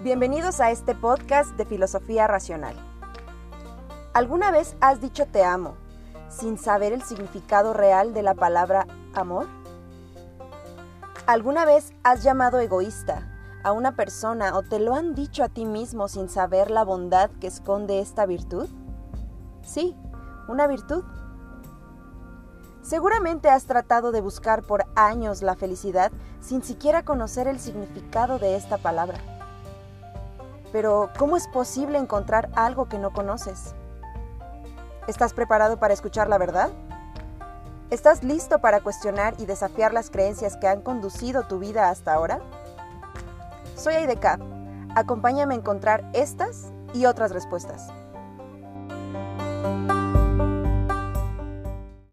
Bienvenidos a este podcast de Filosofía Racional. ¿Alguna vez has dicho te amo sin saber el significado real de la palabra amor? ¿Alguna vez has llamado egoísta a una persona o te lo han dicho a ti mismo sin saber la bondad que esconde esta virtud? Sí, una virtud. Seguramente has tratado de buscar por años la felicidad sin siquiera conocer el significado de esta palabra. Pero, ¿cómo es posible encontrar algo que no conoces? ¿Estás preparado para escuchar la verdad? ¿Estás listo para cuestionar y desafiar las creencias que han conducido tu vida hasta ahora? Soy Aidecap. Acompáñame a encontrar estas y otras respuestas.